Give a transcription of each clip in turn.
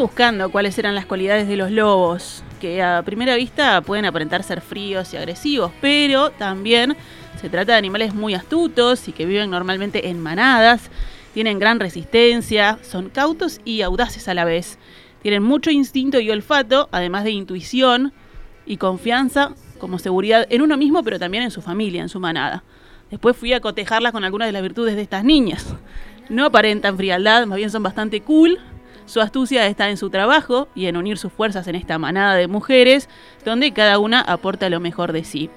Buscando cuáles eran las cualidades de los lobos, que a primera vista pueden aparentar ser fríos y agresivos, pero también se trata de animales muy astutos y que viven normalmente en manadas, tienen gran resistencia, son cautos y audaces a la vez. Tienen mucho instinto y olfato, además de intuición y confianza como seguridad en uno mismo, pero también en su familia, en su manada. Después fui a cotejarlas con algunas de las virtudes de estas niñas. No aparentan frialdad, más bien son bastante cool, su astucia está en su trabajo y en unir sus fuerzas en esta manada de mujeres, donde cada una aporta lo mejor de sí.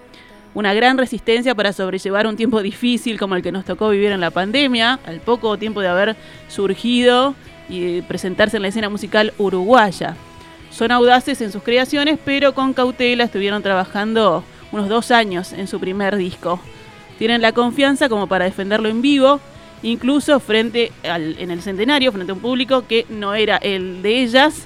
Una gran resistencia para sobrellevar un tiempo difícil como el que nos tocó vivir en la pandemia, al poco tiempo de haber surgido y presentarse en la escena musical uruguaya. Son audaces en sus creaciones, pero con cautela estuvieron trabajando unos dos años en su primer disco. Tienen la confianza como para defenderlo en vivo incluso frente al, en el centenario, frente a un público que no era el de ellas.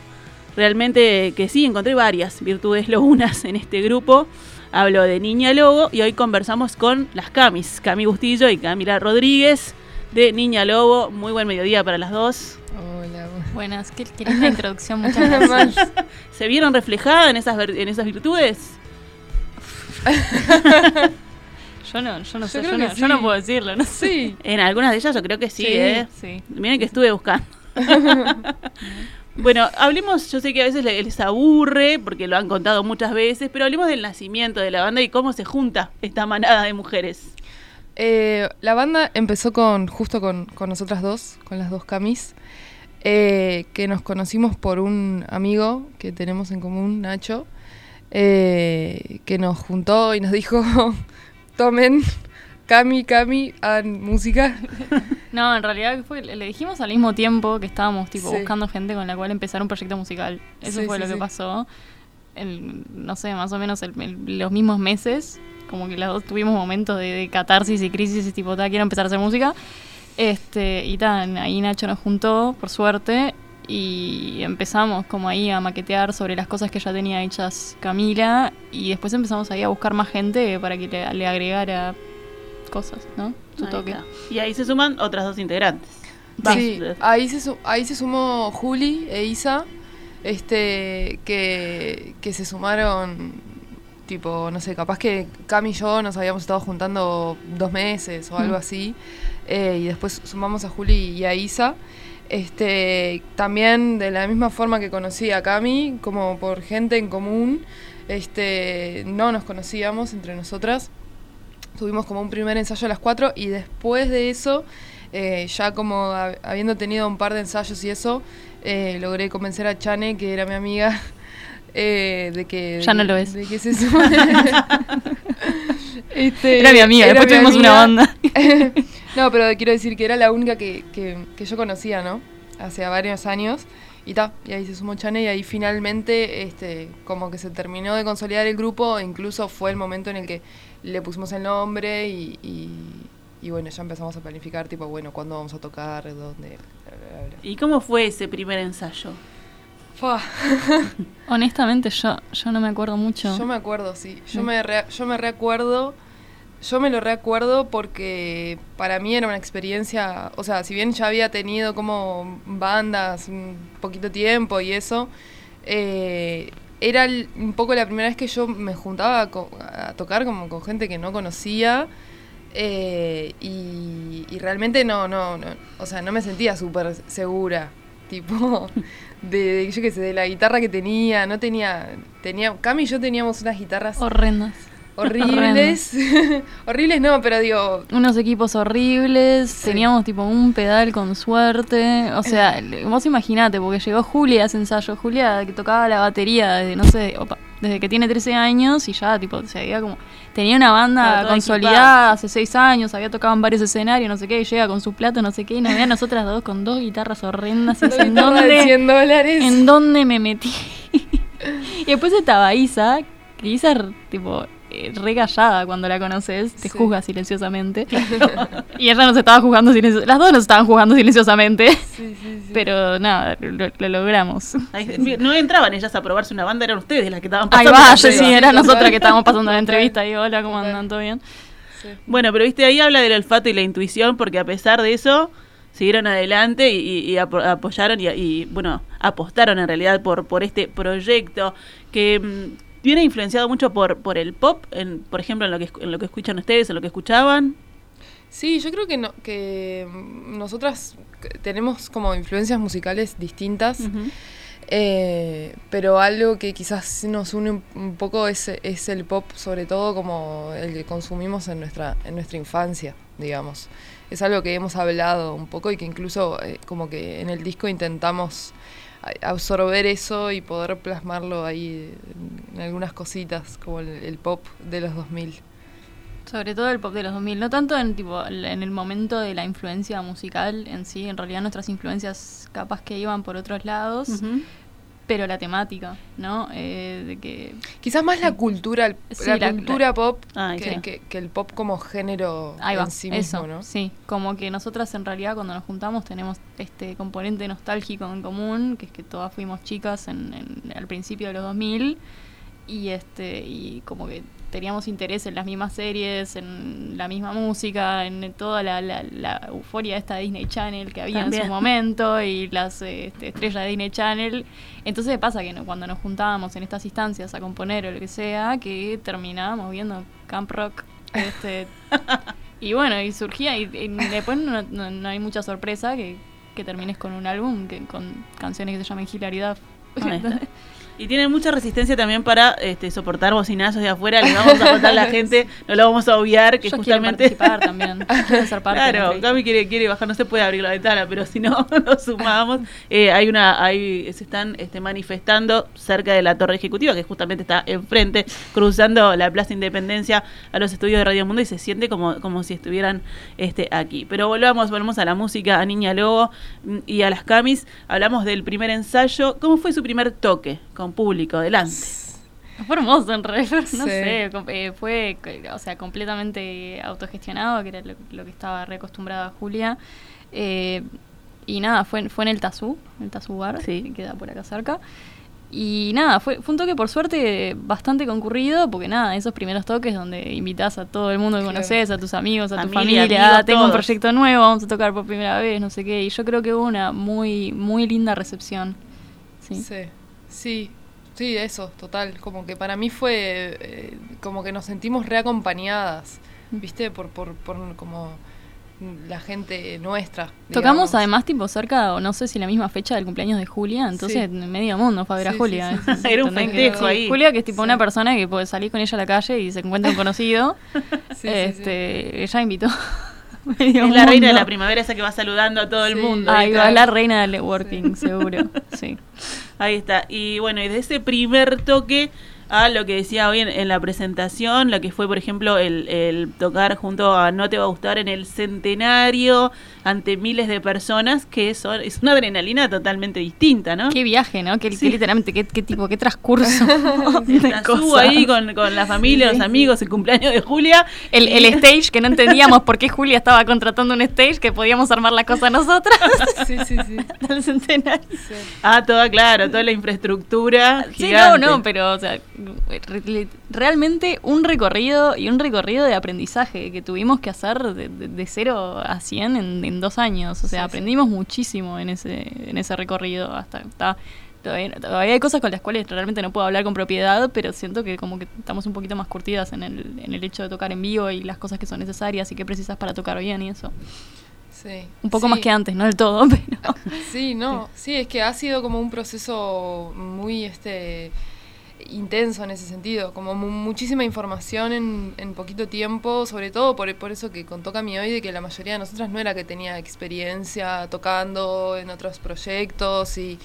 Realmente que sí, encontré varias virtudes lobunas en este grupo. Hablo de Niña Lobo y hoy conversamos con las Camis, Cami Bustillo y Camila Rodríguez de Niña Lobo. Muy buen mediodía para las dos. Hola. Buenas, qué, qué linda introducción, muchas gracias. ¿Se vieron reflejadas en esas, en esas virtudes? Yo no, yo no sé, yo no, yo no, puedo decirlo, no sé. En algunas de ellas yo creo que sí, ¿eh? Sí. Miren que estuve buscando. bueno, hablemos, yo sé que a veces les aburre, porque lo han contado muchas veces, pero hablemos del nacimiento de la banda y cómo se junta esta manada de mujeres. Eh, la banda empezó con justo con, con, nosotras dos, con las dos camis, eh, que nos conocimos por un amigo que tenemos en común, Nacho, eh, que nos juntó y nos dijo tomen Cami, Cami, hagan música. No, en realidad fue, le dijimos al mismo tiempo que estábamos tipo buscando gente con la cual empezar un proyecto musical. Eso fue lo que pasó. no sé, más o menos los mismos meses. Como que las dos tuvimos momentos de, catarsis y crisis y tipo, quiero empezar a hacer música. Este, y tan, ahí Nacho nos juntó, por suerte, y empezamos como ahí a maquetear sobre las cosas que ya tenía hechas Camila y después empezamos ahí a buscar más gente para que le, agregara cosas, ¿no? Su toque. Y ahí se suman otras dos integrantes. Sí, ahí se, ahí se sumó Juli e Isa, este, que, que se sumaron, tipo, no sé, capaz que Cam y yo nos habíamos estado juntando dos meses o algo mm. así, eh, y después sumamos a Juli y a Isa. Este, también de la misma forma que conocí a Cami, como por gente en común, este, no nos conocíamos entre nosotras. Tuvimos como un primer ensayo a las cuatro y después de eso, eh, ya como habiendo tenido un par de ensayos y eso, eh, logré convencer a Chane, que era mi amiga, eh, de que... Ya no lo es. De que se este, era mi amiga, después tuvimos una banda. No, pero quiero decir que era la única que, que, yo conocía, ¿no? Hace varios años. Y ta, y ahí se sumó Chane y ahí finalmente este, como que se terminó de consolidar el grupo, e incluso fue el momento en el que le pusimos el nombre y, y, bueno, ya empezamos a planificar, tipo, bueno, cuándo vamos a tocar, dónde. ¿Y cómo fue ese primer ensayo? Honestamente, yo, yo no me acuerdo mucho. Yo me acuerdo, sí. Yo, me, yo me recuerdo yo me lo recuerdo porque para mí era una experiencia, o sea, si bien ya había tenido como bandas un poquito tiempo y eso, eh, era un poco la primera vez que yo me juntaba a, tocar como con gente que no conocía eh, y, realmente no, no, no, o sea, no me sentía súper segura, tipo, de, yo qué sé, de la guitarra que tenía, no tenía, tenía, Cami y yo teníamos unas guitarras horrendas horribles. horribles no, pero digo. Unos equipos horribles. Teníamos tipo un pedal con suerte. O sea, vos imaginate, porque llegó Julia a ese ensayo. Julia que tocaba la batería de, no sé, desde que tiene 13 años y ya, tipo, se había como. Tenía una banda consolidada equipada. hace 6 años, había tocado en varios escenarios, no sé qué, y llega con su plato, no sé qué, y nos ve a nosotras dos con dos guitarras horrendas. ¿En de dónde, 100 dólares. ¿En dónde me metí? y después estaba Isa, que Isa, tipo, re callada cuando la conoces, te Sí. juzga silenciosamente. y ella nos estaba juzgando silenciosamente. Las dos nos estaban juzgando silenciosamente. Sí, sí, sí. Pero nada, lo, lo logramos. Ahí- no entraban ellas a probarse una banda, eran ustedes las que estaban Ahí pasando. va, la sí, prueba. era Total. nosotras que estábamos pasando la entrevista y hola, ¿cómo andan? ¿Todo bien? Sí. Bueno, pero viste, ahí habla del olfato y la intuición, porque a pesar de eso, siguieron adelante y, y- y apo- apoyaron y, y, bueno, apostaron en realidad por, por este proyecto que mm, viene influenciado mucho por, por el pop, en, por ejemplo, en lo, que, en lo que escuchan ustedes, en lo que escuchaban. Sí, yo creo que, no, que mm, nosotras tenemos como influencias musicales distintas, eh, pero algo que quizás nos une un, un poco es, es el pop, sobre todo como el que consumimos en nuestra, en nuestra infancia, digamos. Es algo que hemos hablado un poco y que incluso eh, como que en el disco intentamos absorber eso y poder plasmarlo ahí en, algunas cositas, como el, el pop de los 2000. Sobre todo el pop de los 2000, no tanto en tipo en el momento de la influencia musical en sí, en realidad nuestras influencias capaz que iban por otros lados. Pero la temática, ¿no? Eh, de que Quizás más la cultura, el- Sí, la, la- cultura pop Ah, que, sí. que- que el pop como género Ahí va, en sí eso, mismo, ¿no? sí, como que nosotras en realidad cuando nos juntamos tenemos este componente nostálgico en común, que es que todas fuimos chicas en, en- al principio de los 2000 y este y como que teníamos interés en las mismas series, en la misma música, en toda la, la, la euforia esta de Disney Channel que había en su momento y las este, estrellas de Disney Channel. Entonces pasa que no- cuando nos juntábamos en estas instancias a componer o lo que sea, que terminábamos viendo Camp Rock. Este, y bueno, y surgía, y, y después no, no- no hay mucha sorpresa que, que termines con un álbum que, con canciones que se llaman Hilaridad. Y tienen mucha resistencia también para este, soportar bocinazos de afuera. Les vamos a contar a la gente, no lo vamos a obviar, que justamente. participar también, quieren ser parte Claro. Cami quiere, quiere bajar, no se puede abrir la ventana, pero si no nos sumamos, eh, hay una, hay, se están este, manifestando cerca de la torre ejecutiva, que justamente está enfrente, cruzando la Plaza Independencia a los estudios de Radio Mundo y se siente como, como si estuvieran este, aquí. Pero volvamos, volvemos a la música, a Niña Lobo mm, y a las Camis. Hablamos del primer ensayo. ¿Cómo fue su primer toque con público? Adelante. Fue hermoso en realidad, no Sí. sé, eh, fue, o sea, completamente autogestionado, que era lo, lo que estaba reacostumbrada Julia. Eh, y nada, fue, fue en el Tazú, el Tazú Bar, Sí. que queda por acá cerca. Y nada, fue, fue un toque por suerte bastante concurrido, porque nada, esos primeros toques donde invitas a todo el mundo que Claro. conoces, a tus amigos, a tu Familia, familia, "Ah, tengo un todos". proyecto nuevo, vamos a tocar por primera vez, no sé qué. Y yo creo que hubo una muy, muy linda recepción. Sí. Sí, sí, sí, eso, total. Como que para mí fue eh, como que nos sentimos reacompañadas, Mm. ¿viste? Por, por, por como la gente nuestra. Tocamos además tipo cerca, o no sé si la misma fecha del cumpleaños de Julia, entonces Sí. medio mundo fue a ver a Sí, Julia. sí, sí. Era un festejo ahí. Julia que es tipo Sí. una persona que puede salir con ella a la calle y se encuentra un conocido. Sí, sí, sí. este, Ella invitó. Es la reina de la primavera esa que va saludando a todo el mundo. Ahí va, la reina del networking, seguro. Sí. Ahí está. Y bueno, y de ese primer toque a lo que decía hoy en, en la presentación, lo que fue, por ejemplo, el, el tocar junto a No Te Va a Gustar en el centenario ante miles de personas, que son, es una adrenalina totalmente distinta, ¿no? Qué viaje, ¿no? Qué, Sí. qué literalmente, qué, qué tipo, qué transcurso. cosas. ahí con, con la familia, los amigos, el cumpleaños de Julia. El, el stage que no entendíamos por qué Julia estaba contratando un stage que podíamos armar la cosa nosotras. Sí, sí, sí. Centenario. Ah, toda, claro, toda la infraestructura. Sí, no, no, pero o sea, realmente un recorrido y un recorrido de aprendizaje que tuvimos que hacer de, de, de 0 a 100 en, en dos años. O sea, Sí, sí. aprendimos muchísimo en ese, en ese recorrido. Hasta está, todavía, todavía hay cosas con las cuales realmente no puedo hablar con propiedad, pero siento que como que estamos un poquito más curtidas en el, en el hecho de tocar en vivo y las cosas que son necesarias y que precisas para tocar bien y eso. Sí. Un poco Sí. más que antes, no del todo, pero... Sí, no, sí, es que ha sido como un proceso muy este intenso en ese sentido, como mu- muchísima información en, en poquito tiempo, sobre todo por, por eso que contó Cami hoy, de que la mayoría de nosotras no era que tenía experiencia tocando en otros proyectos y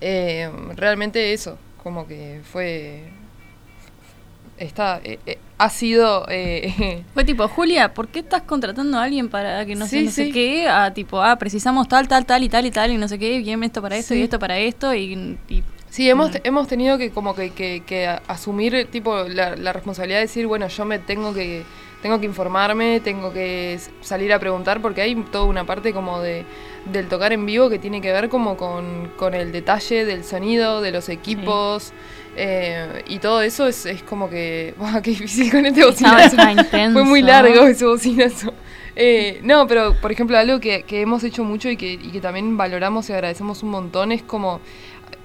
eh, realmente eso, como que fue está, eh, eh, ha sido... Fue tipo, Julia, ¿por qué estás contratando a alguien para que no sé, Sí, no sé qué? A tipo, ah, precisamos tal, tal, tal y tal y tal y no sé qué, bien esto para esto Sí. y esto para esto y... y- Sí, hemos, hemos tenido que como que, que- asumir tipo la, la responsabilidad de decir, bueno, yo me tengo que tengo que informarme, tengo que salir a preguntar, porque hay toda una parte como de del tocar en vivo que tiene que ver como con, con el detalle del sonido, de los equipos, eh, y todo eso es, es como que, ¡buah, qué difícil con este bocinazo! Fue muy largo ese bocinazo. Eh, no, pero por ejemplo, algo que, que hemos hecho mucho y que, y que también valoramos y agradecemos un montón es como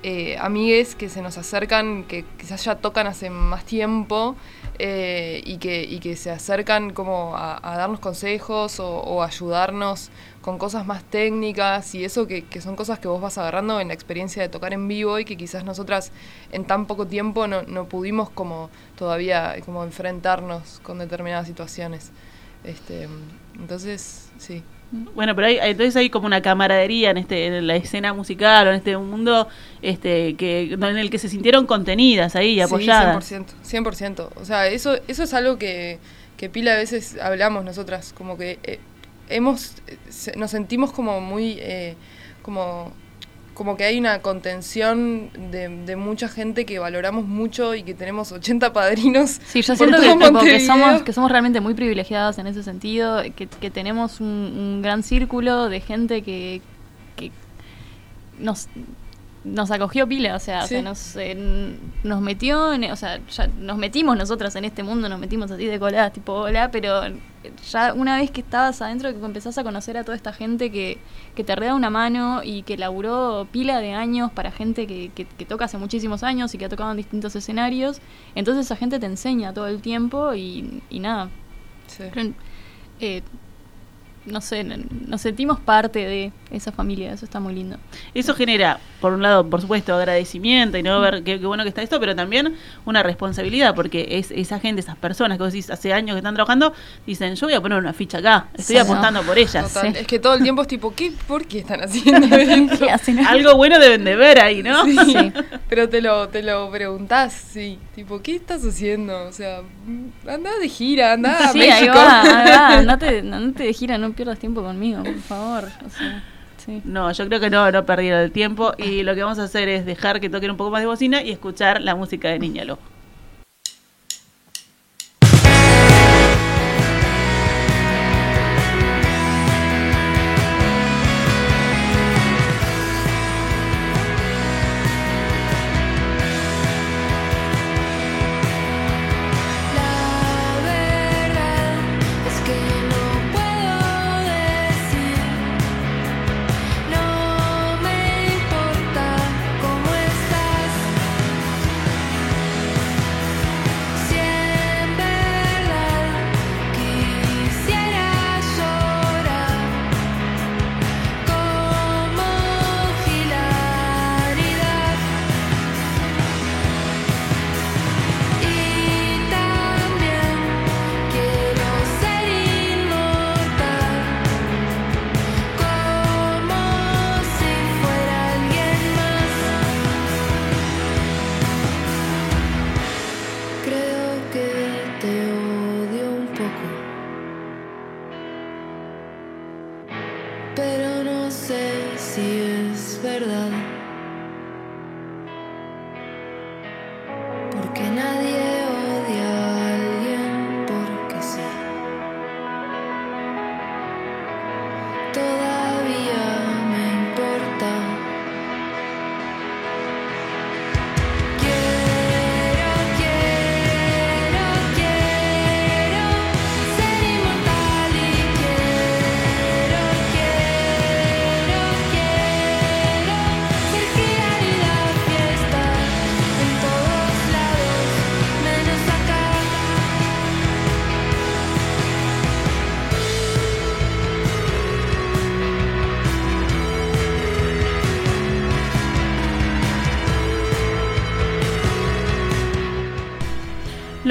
eh, amigues que se nos acercan, que quizás ya tocan hace más tiempo eh, y, que, y que se acercan como a, darnos consejos o, ayudarnos con cosas más técnicas y eso que, que son cosas que vos vas agarrando en la experiencia de tocar en vivo y que quizás nosotras en tan poco tiempo no, no pudimos como todavía como enfrentarnos con determinadas situaciones. Este, entonces, sí. Bueno, pero hay, entonces hay como una camaradería en este en la escena musical o en este mundo este que en el que se sintieron contenidas ahí, apoyadas. Sí, 100%, 100%. O sea, eso, eso es algo que, que pila a veces hablamos nosotras, como que eh, hemos, nos sentimos como muy, eh, como, como que hay una contención de, de mucha gente que valoramos mucho y que tenemos 80 padrinos. Sí, yo siento que, tipo, somos, que somos realmente muy privilegiadas en ese sentido, que, que tenemos un, un gran círculo de gente que, que nos, nos acogió pila, o sea, o sea, Sí. nos, eh, nos metió, en, o sea, ya nos metimos nosotras en este mundo, nos metimos así de coladas, tipo hola, pero ya una vez que estabas adentro, que empezás a conocer a toda esta gente que, que te da una mano y que laburó pila de años para gente que, que, que toca hace muchísimos años y que ha tocado en distintos escenarios, entonces esa gente te enseña todo el tiempo y, y nada, Sí. pero, eh, no sé, nos sentimos parte de esa familia, eso está muy lindo. Eso genera, por un lado, por supuesto, agradecimiento y no ver qué, qué bueno que está esto, pero también una responsabilidad, porque es esa gente, esas personas que vos decís hace años que están trabajando, dicen, yo voy a poner una ficha acá, estoy Sí, apostando por ellas. Total. Sí. Es que todo el tiempo es tipo, ¿qué, ¿por qué están haciendo esto? Algo bueno deben de ver ahí, ¿no? Sí, Sí. pero te lo, te lo preguntás, sí. Tipo, ¿qué estás haciendo? O sea, mm, anda de gira, anda a ahí México. va, ahí va, andate, andate de gira, no pierdas tiempo conmigo, por favor. O sea, sí. No, yo creo que no, no perdieron el tiempo y lo que vamos a hacer es dejar que toquen un poco más de bocina y escuchar la música de Niña Lobo.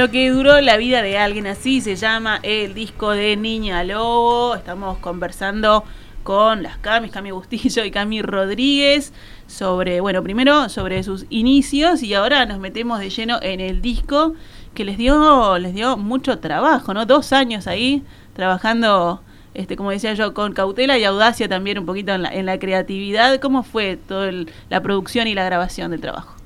Lo que duró la vida de alguien así se llama el disco de Niña Lobo. Estamos conversando con las Camis, Cami Bustillo y Cami Rodríguez sobre, bueno, primero sobre sus inicios y ahora nos metemos de lleno en el disco que les dio, les dio mucho trabajo, ¿no? Dos años ahí trabajando, este, como decía yo, con cautela y audacia también un poquito en la, en la creatividad. ¿Cómo fue toda la producción y la grabación del trabajo?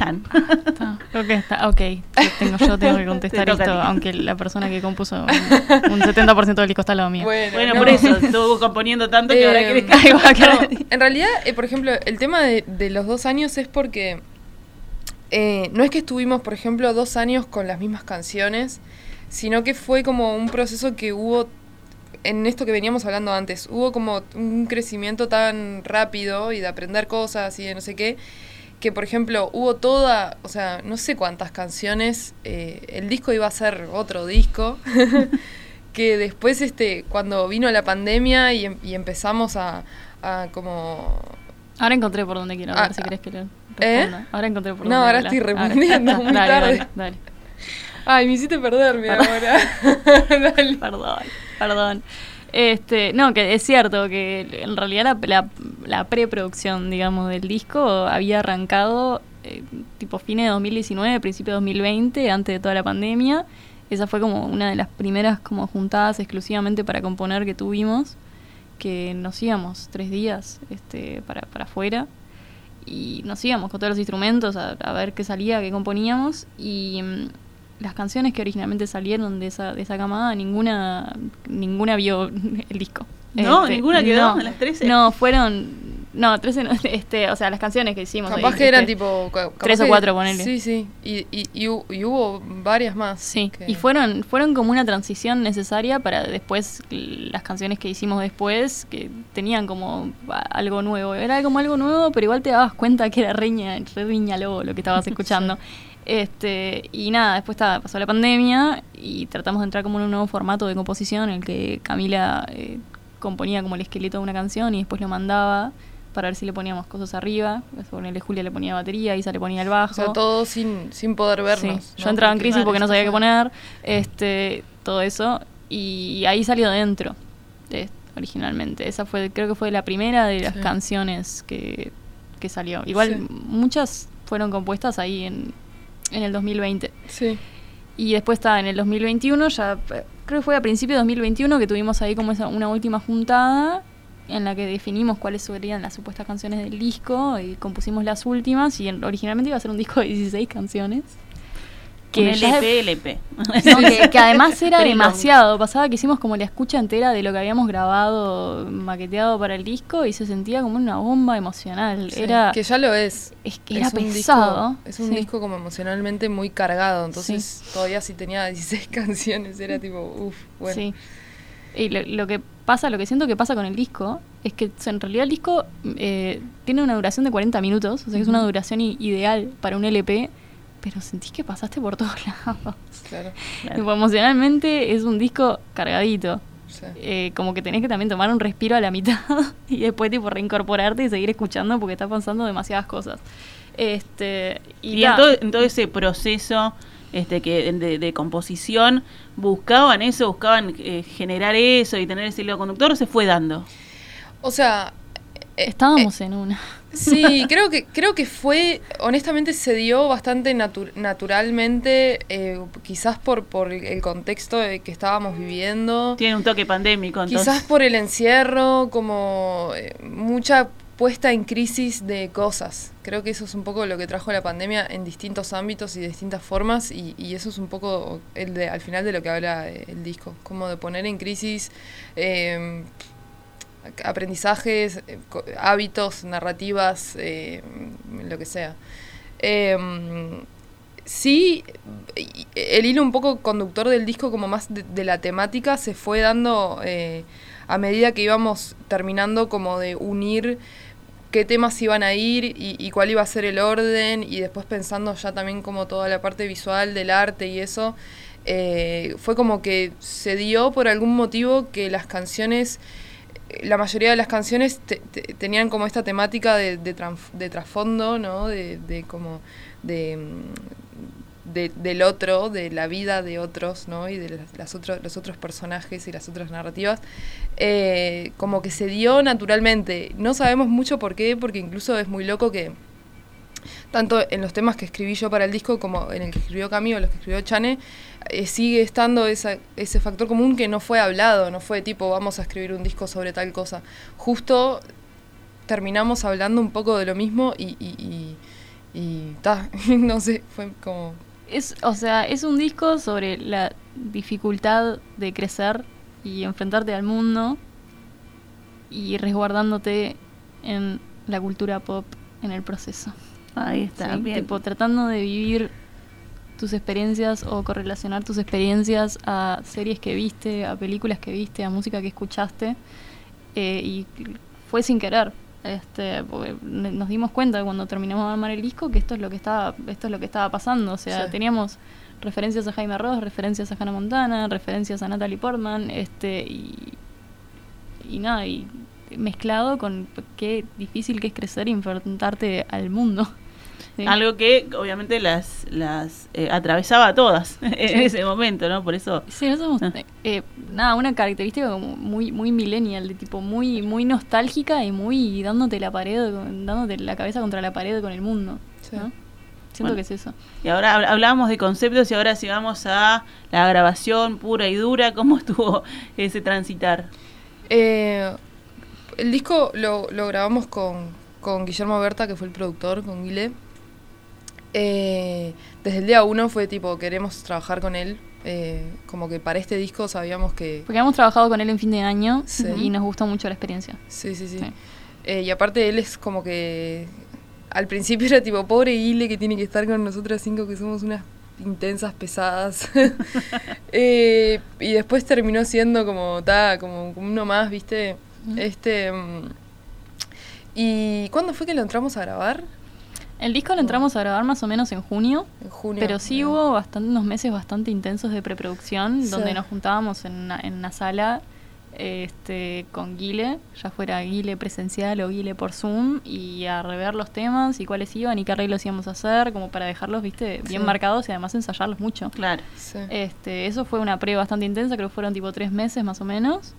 Chan. Está, creo que está, ok. Yo tengo, yo tengo que contestar esto, aunque la persona que compuso un, un 70% del disco está al lado mío. Bueno, no. por eso estuvo componiendo tanto que ahora Eh, querés que no, en realidad, eh, por ejemplo, el tema de, de los dos años es porque eh, no es que estuvimos, por ejemplo, dos años con las mismas canciones, sino que fue como un proceso que hubo en esto que veníamos hablando antes. Hubo como un crecimiento tan rápido y de aprender cosas y de no sé qué, que por ejemplo hubo toda, o sea, no sé cuántas canciones, eh, el disco iba a ser otro disco. que después este cuando vino la pandemia y, em- y empezamos a, a como Ahora encontré por dónde quiero, a Ah, ver si querés que le ¿eh? responda. Ahora encontré por No, dónde ahora hablar. estoy Ahora. respondiendo, muy dale, tarde. Dale, dale. ay me hiciste perderme Perdón. ahora Dale. Perdón, perdón. Este, no, que es cierto que en realidad la, la, la preproducción, digamos, del disco había arrancado eh, tipo fines de 2019, principio de 2020, antes de toda la pandemia. Esa fue como una de las primeras como juntadas exclusivamente para componer que tuvimos, que nos íbamos tres días este, para, para afuera y nos íbamos con todos los instrumentos a, ver qué salía, qué componíamos y mm, las canciones que originalmente salieron de esa, de esa camada, ninguna, ninguna vio el disco. No, ninguna quedó no. en las 13. No, fueron, no, 13 no, este, o sea, las canciones que hicimos. capaz que eran este, tipo capaz tres o cuatro, ponele. sí sí y, y, y hu- y hubo varias más Sí, que- y fueron, fueron como una transición necesaria para después las canciones que hicimos después, que tenían como algo nuevo. Era como algo nuevo, pero igual te dabas cuenta que era reña, re riña lobo lo que estabas escuchando. Este, y nada, después ta, pasó la pandemia y tratamos de entrar como en un nuevo formato de composición en el que Camila eh, componía como el esqueleto de una canción y después lo mandaba para ver si le poníamos cosas arriba. Ponele Julia le ponía batería, Isa le ponía el bajo. o sea todo sin, sin poder vernos Sí, ¿no? Yo entraba en crisis porque no sabía qué poner, este, todo eso, y ahí salió dentro, eh, originalmente. Esa fue, creo que fue la primera de las Sí. canciones que, que salió. Igual Sí. muchas fueron compuestas ahí en, en el 2020. sí Y después está en el 2021, ya eh, creo que fue a principios de 2021 que tuvimos ahí como esa, una última juntada en la que definimos cuáles serían las supuestas canciones del disco y compusimos las últimas y en- originalmente iba a ser un disco de 16 canciones. Que LP, LP. no, que, que además era demasiado. Pasaba que hicimos como la escucha entera de lo que habíamos grabado, maqueteado para el disco y se sentía como una bomba emocional. Sí, Era, que ya lo es es que era es pesado. disco, es un sí. disco como emocionalmente muy cargado entonces todavía si tenía 16 canciones era tipo uff bueno Sí. Y lo, lo que pasa, lo que siento que pasa con el disco, es que en realidad el disco eh, tiene una duración de 40 minutos, o sea que es una duración ideal para un LP, pero sentís que pasaste por todos lados. claro emocionalmente es un disco cargadito. sí. Eh, como que tenés que también tomar un respiro a la mitad y después tipo reincorporarte y seguir escuchando porque está pasando demasiadas cosas. Este, y, Y en todo, en todo ese proceso este, que de, de composición, ¿buscaban eso? ¿Buscaban eh, generar eso y tener ese hilo conductor? ¿O se fue dando? o sea eh, estábamos en una. Sí, creo que, creo que fue, honestamente se dio bastante natu- naturalmente, eh, quizás por, por el contexto de que estábamos viviendo, Tiene un toque pandémico, entonces. quizás por el encierro, como eh, mucha puesta en crisis de cosas. Creo que eso es un poco lo que trajo la pandemia en distintos ámbitos y de distintas formas y, y eso es un poco el de, al final de lo que habla eh, el disco, como de poner en crisis... eh, aprendizajes, eh, hábitos, narrativas, eh, lo que sea. Eh, sí, el hilo un poco conductor del disco, como más de, la temática, se fue dando eh, a medida que íbamos terminando como de unir qué temas iban a ir y, cuál iba a ser el orden y después pensando ya también como toda la parte visual del arte y eso, fue como que se dio por algún motivo que las canciones la mayoría de las canciones te- te- tenían como esta temática de, trasfondo, ¿no? De, como mm, de- del otro, de la vida de otros, ¿no? Y de los otros personajes y las otras narrativas. Eh, como que se dio naturalmente. No sabemos mucho por qué, porque incluso es muy loco que tanto en los temas que escribí yo para el disco como en el que escribió Cami o los que escribió Chane, eh, sigue estando esa- ese factor común que no fue hablado, no fue tipo vamos a escribir un disco sobre tal cosa. Justo terminamos hablando un poco de lo mismo y, y, y, y ta, no sé, fue como... Es, o sea, es un disco sobre la dificultad de crecer y enfrentarte al mundo y resguardándote en la cultura pop en el proceso. Ahí está, ¿sí? bien. Tipo, tratando de vivir tus experiencias o correlacionar tus experiencias a series que viste, a películas que viste, a música que escuchaste. eh, y fue sin querer. Este, nos dimos cuenta cuando terminamos de armar el disco que esto es lo que estaba, esto es lo que estaba pasando. O sea, Sí. teníamos referencias a Jaime Ross, referencias a Hannah Montana, referencias a Natalie Portman, este, y, y nada, y mezclado con qué difícil que es crecer y enfrentarte al mundo. Sí. Algo que obviamente las, las eh, atravesaba a todas en ese momento, ¿no? Por eso. Sí, no somos, Ah. eh, nada, una característica como muy, muy millennial, de tipo muy, muy nostálgica y muy dándote la pared, dándote la cabeza contra la pared con el mundo. Sí. ¿no? Siento Bueno. que es eso. Y ahora hab- hablábamos de conceptos y ahora si vamos a la grabación pura y dura, ¿cómo estuvo ese transitar? Eh, el disco lo, lo grabamos con, con Guillermo Berta, que fue el productor, con Guile. Eh, desde el día uno fue tipo, queremos trabajar con él. eh, como que para este disco sabíamos que... Porque hemos trabajado con él en fin de año Sí. y nos gustó mucho la experiencia. Sí, sí, sí. Sí. Eh, y aparte él es como que... Al principio era tipo, pobre Guile que tiene que estar con nosotras cinco que somos unas intensas, pesadas. Eh, y después terminó siendo como, ta, como uno más, ¿viste? Este... mm, ¿Y cuándo fue que lo entramos a grabar? El disco lo entramos a grabar más o menos en junio, En junio. pero sí eh. hubo bastante, unos meses bastante intensos de preproducción, Sí. donde nos juntábamos en una, en una sala este, con Guile, ya fuera Guile presencial o Guile por Zoom, y a rever los temas y cuáles iban y qué arreglos íbamos a hacer, como para dejarlos, viste, bien Sí. marcados y además ensayarlos mucho. Claro. Sí. Este, eso fue una pre bastante intensa, creo que fueron tipo tres meses más o menos.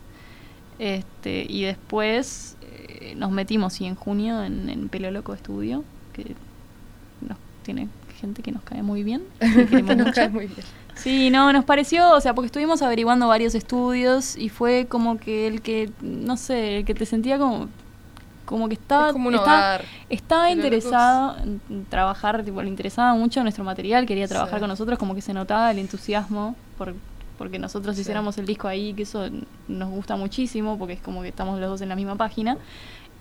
Este, y después eh, nos metimos, sí, en junio en, en Pelo Loco Estudio, que nos, tiene gente que nos cae muy bien. que queremos Nos mucho. cae muy bien. Sí, no, nos pareció, o sea, porque estuvimos averiguando varios estudios y fue como que el que, no sé, el que te sentía como, como que estaba, es como un estaba, interesado en en trabajar, tipo, le interesaba mucho nuestro material, quería trabajar Sí. con nosotros, como que se notaba el entusiasmo por, porque nosotros Sí. hiciéramos el disco ahí, que eso nos gusta muchísimo, porque es como que estamos los dos en la misma página.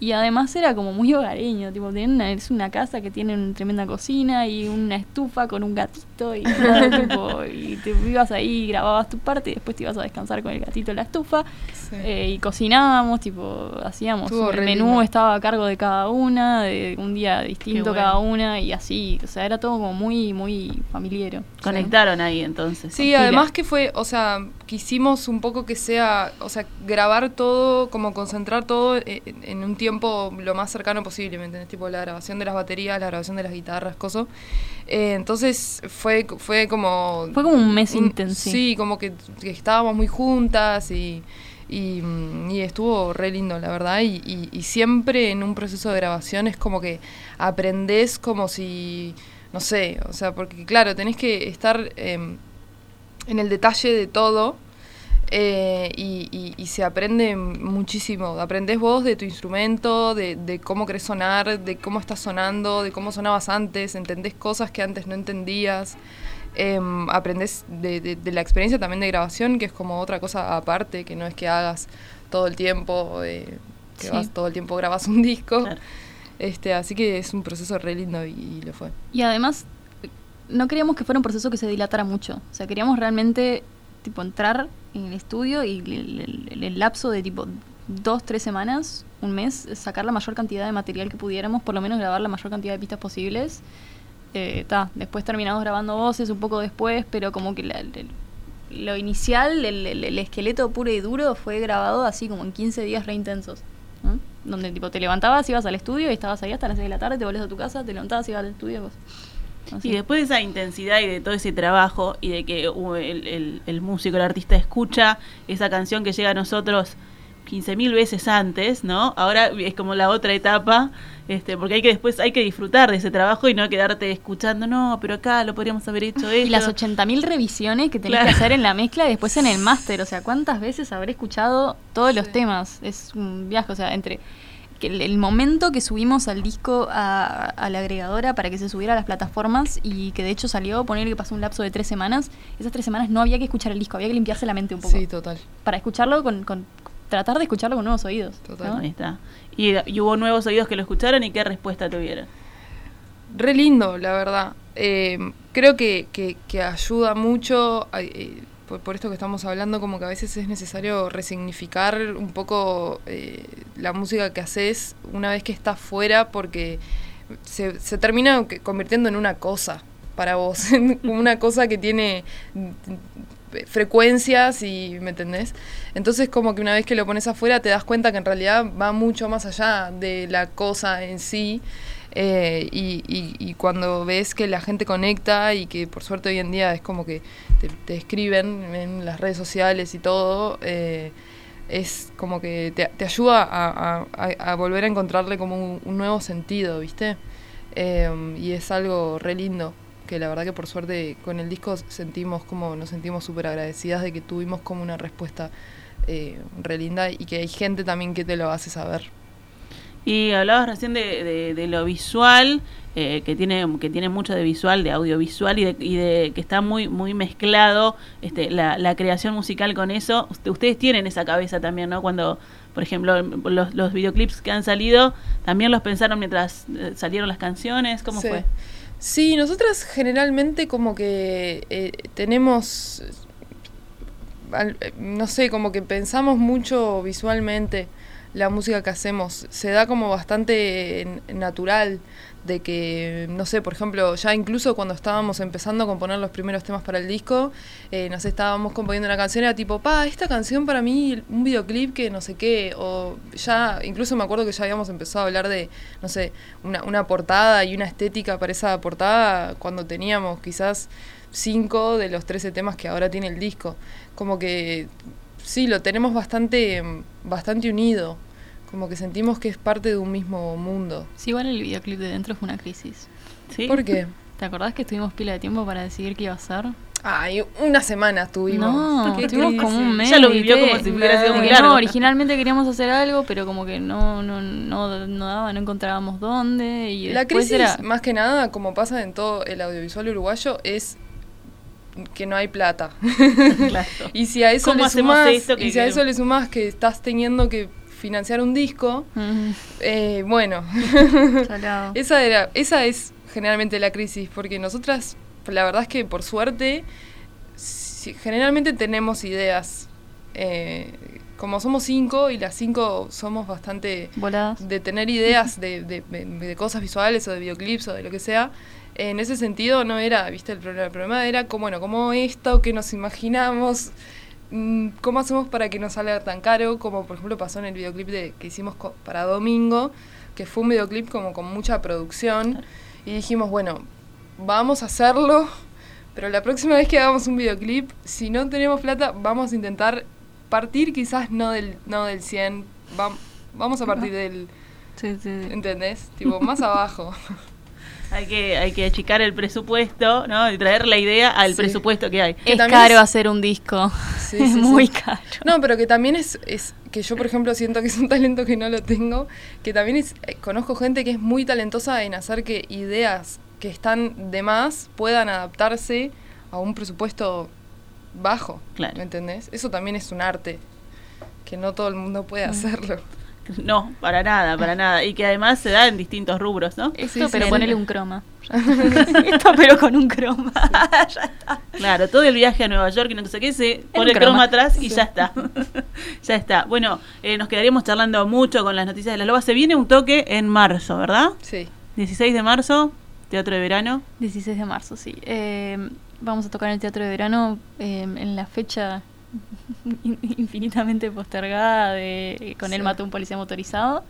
Y además era como muy hogareño, tipo, una- es una casa que tiene una tremenda cocina y una estufa con un gatito y, tipo, y te ibas ahí, grababas tu parte y después te ibas a descansar con el gatito en la estufa. Sí. Eh, y cocinábamos, tipo, hacíamos. Estuvo el menú lindo. estaba a cargo de cada una, de un día distinto bueno. cada una, y así. O sea, era todo como muy, muy familiar. Conectaron ahí entonces. Sí, además que fue, o sea, quisimos un poco que sea, o sea, grabar todo, como concentrar todo eh, en un tiempo lo más cercano posible, ¿me entendés? Tipo la grabación de las baterías, la grabación de las guitarras, cosas. Eh, entonces fue, fue como... Fue como un mes intenso. Sí, como que, que estábamos muy juntas y, y, mm, y estuvo re lindo, la verdad. Y, y- siempre en un proceso de grabación es como que aprendés como si, no sé, o sea, porque claro, tenés que estar em, en el detalle de todo. Eh, y, y- y se aprende muchísimo. Aprendés vos de tu instrumento, de, de cómo querés sonar, de cómo estás sonando, de cómo sonabas antes, entendés cosas que antes no entendías. Em, aprendés de, de- de la experiencia también de grabación, que es como otra cosa aparte, que no es que hagas todo el tiempo, eh, que Sí. vas todo el tiempo grabas un disco. Claro. Este, así que es un proceso re lindo y, y lo fue. Y además, no queríamos que fuera un proceso que se dilatara mucho. O sea, queríamos realmente, tipo, entrar en el estudio y el, el- el- lapso de, tipo, dos, tres semanas, un mes, sacar la mayor cantidad de material que pudiéramos, por lo menos grabar la mayor cantidad de pistas posibles. Eh, ta, después terminamos grabando voces un poco después, pero como que la- lo inicial, el, el- el esqueleto puro y duro, fue grabado así como en 15 días re intensos. ¿no? Donde tipo te levantabas, ibas al estudio y estabas ahí hasta las 6 de la tarde, te volvías a tu casa, te levantabas, ibas al estudio. Pues. Así. Y después de esa intensidad y de todo ese trabajo y de que uh, el, el- el músico, el artista escucha esa canción que llega a nosotros 15.000 veces antes, ¿no? Ahora es como la otra etapa, este, porque hay que después hay que disfrutar de ese trabajo y no quedarte escuchando, no, pero acá lo podríamos haber hecho esto. Y las 80.000 revisiones que tenés Claro. que hacer en la mezcla y después en el máster. O sea, ¿cuántas veces habré escuchado todos los temas? Es un viaje, o sea, entre que el, el momento que subimos al disco a, a la agregadora para que se subiera a las plataformas y que de hecho salió, poner que pasó un lapso de tres semanas, esas tres semanas no había que escuchar el disco, había que limpiarse la mente un poco. Sí, total. Para escucharlo con, con- tratar de escucharlo con nuevos oídos. Total. ¿no? Ahí está. Y, y hubo nuevos oídos que lo escucharon y qué respuesta tuvieron. Re lindo, la verdad. Eh, creo que, que- que ayuda mucho, a- eh, por, por esto que estamos hablando, como que a veces es necesario resignificar un poco eh, la música que haces una vez que estás fuera, porque se, se termina convirtiendo en una cosa para vos, una cosa que tiene mm, frecuencias y, ¿me entendés? Entonces como que una vez que lo pones afuera te das cuenta que en realidad va mucho más allá de la cosa en sí. Eh, y, y- y cuando ves que la gente conecta y que por suerte hoy en día es como que te, escriben en las redes sociales y todo, eh, es como que te, ayuda a, volver a encontrarle como un, un nuevo sentido, ¿viste? Eh, y es algo re lindo, que la verdad que por suerte con el disco sentimos como, nos sentimos súper agradecidas de que tuvimos como una respuesta eh, re linda y que hay gente también que te lo hace saber. Y hablabas recién de, de- de lo visual, eh, que tiene que tiene mucho de visual, de audiovisual y de, y de que está muy muy mezclado este, la, la creación musical con eso. Ust- Ustedes tienen esa cabeza también, ¿no? Cuando, por ejemplo, los, los videoclips que han salido, también los pensaron mientras eh, salieron las canciones. ¿Cómo Sí. fue? Sí, nosotras generalmente como que eh, tenemos, al- no sé, como que pensamos mucho visualmente la música que hacemos. Se da como bastante natural de que, no sé, por ejemplo, ya incluso cuando estábamos empezando a componer los primeros temas para el disco, eh, nos estábamos componiendo una canción, era tipo, pa, esta canción para mí, un videoclip que no sé qué, o ya, incluso me acuerdo que ya habíamos empezado a hablar de, no sé, una, una portada y una estética para esa portada cuando teníamos quizás cinco de los 13 temas que ahora tiene el disco. Como que sí, lo tenemos bastante, bastante unido, como que sentimos que es parte de un mismo mundo. Sí, igual el videoclip de dentro fue una crisis. ¿Sí? ¿Por qué? ¿Te acordás que estuvimos pila de tiempo para decidir qué iba a hacer? Ay, una semana estuvimos. No, estuvimos como un mes. Ella lo vivió como si hubiera sido muy largo. No, originalmente queríamos hacer algo, pero como que no, no, no, no daba, no encontrábamos dónde. Y La crisis, era, más que nada, como pasa en todo el audiovisual uruguayo, es que no hay plata. Claro. y si a eso ¿Cómo le esto que y si a queremos? eso le sumás que estás teniendo que financiar un disco, Mm, eh, bueno, esa era, esa es generalmente la crisis, porque nosotras, la verdad es que por suerte, si- generalmente tenemos ideas. eh, como somos cinco y las cinco somos bastante Voladas. de tener ideas de, de- de- de cosas visuales o de videoclips o de lo que sea, en ese sentido no era, viste, el problema. El problema era como, bueno, como esto que nos imaginamos, mm, cómo hacemos para que no salga tan caro, como por ejemplo pasó en el videoclip de, que hicimos para Domingo, que fue un videoclip como con mucha producción, y dijimos, bueno, vamos a hacerlo, pero la próxima vez que hagamos un videoclip, si no tenemos plata, vamos a intentar partir quizás no del, no del 100, vam- vamos a partir del... Sí, sí, sí. ¿Entendés? Tipo, más abajo. Hay que, hay que achicar el presupuesto, ¿no? Y traer la idea al Sí. presupuesto que hay. Es también caro es- hacer un disco. Sí, es sí, muy sí. caro. No, pero que también es, es que yo, por ejemplo, siento que es un talento que no lo tengo, que también es, eh, conozco gente que es muy talentosa en hacer que ideas que están de más puedan adaptarse a un presupuesto bajo. Claro. ¿Me entendés? Eso también es un arte, que no todo el mundo puede Mm. hacerlo. No, para nada, para nada. Y que además se da en distintos rubros, ¿no? Esto, Sí, pero sí. ponele un croma. Esto, pero con un croma. Claro, todo el viaje a Nueva York y no sé qué, se pone el croma croma. atrás y Sí. ya está. ya está. Bueno, eh, nos quedaríamos charlando mucho con las noticias de la loba. Se viene un toque en marzo, ¿verdad? Sí. 16 de marzo, Teatro de Verano. 16 de marzo, sí. Eh, vamos a tocar en el Teatro de Verano eh, en la fecha infinitamente postergada de con él Sí. mató a un policía motorizado.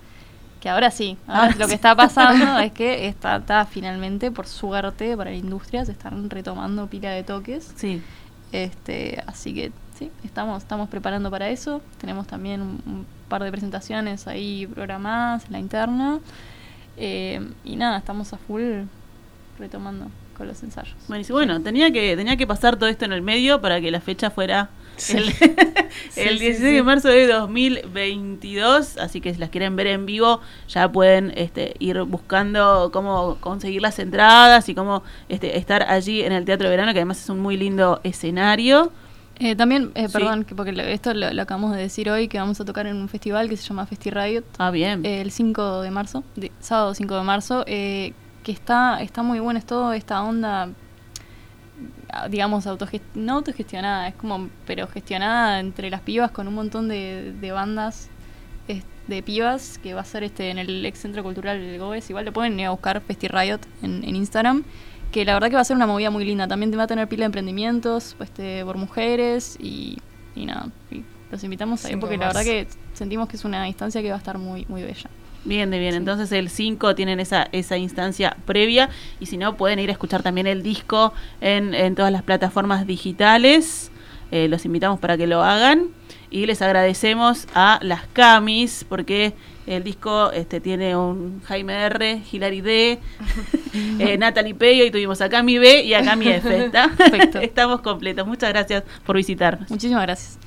Que ahora sí, ahora Ah, lo sí. que está pasando es que está, está finalmente, por suerte para la industria, se están retomando pila de toques. Sí. Este, así que sí, estamos, estamos preparando para eso. Tenemos también un, un par de presentaciones ahí programadas en la interna. Eh, y nada, estamos a full retomando con los ensayos. Buenísimo. Bueno, tenía que, tenía que pasar todo esto en el medio para que la fecha fuera el, el 16 de marzo de 2022. Así que si las quieren ver en vivo, ya pueden este, ir buscando cómo conseguir las entradas y cómo este, estar allí en el Teatro de Verano, que además es un muy lindo escenario. Eh, también, eh, Sí. perdón, que porque esto lo, lo acabamos de decir hoy, que vamos a tocar en un festival que se llama Festi Riot. Ah, bien. eh, el 5 de marzo, de- sábado 5 de marzo, que está, está muy bueno, es todo esta onda, digamos, autogest no autogestionada, es como, pero gestionada entre las pibas con un montón de, de bandas de pibas que va a ser este en el ex centro cultural del Goes, igual le pueden ir a buscar Festi Riot en, en Instagram, que la verdad que va a ser una movida muy linda, también va a tener pila de emprendimientos este, por mujeres y, y nada, y los invitamos ahí 5 porque la verdad que sentimos que es una instancia que va a estar muy, muy bella. Bien, de bien. Entonces el 5 tienen esa, esa instancia previa y si no pueden ir a escuchar también el disco en, en todas las plataformas digitales. Eh, los invitamos para que lo hagan y les agradecemos a las Camis porque el disco este tiene un Jaime R, Hilary D, eh, Natalie Peyo y tuvimos a Cami B y a Cami F. ¿está? Perfecto. Estamos completos. Muchas gracias por visitarnos. Muchísimas gracias.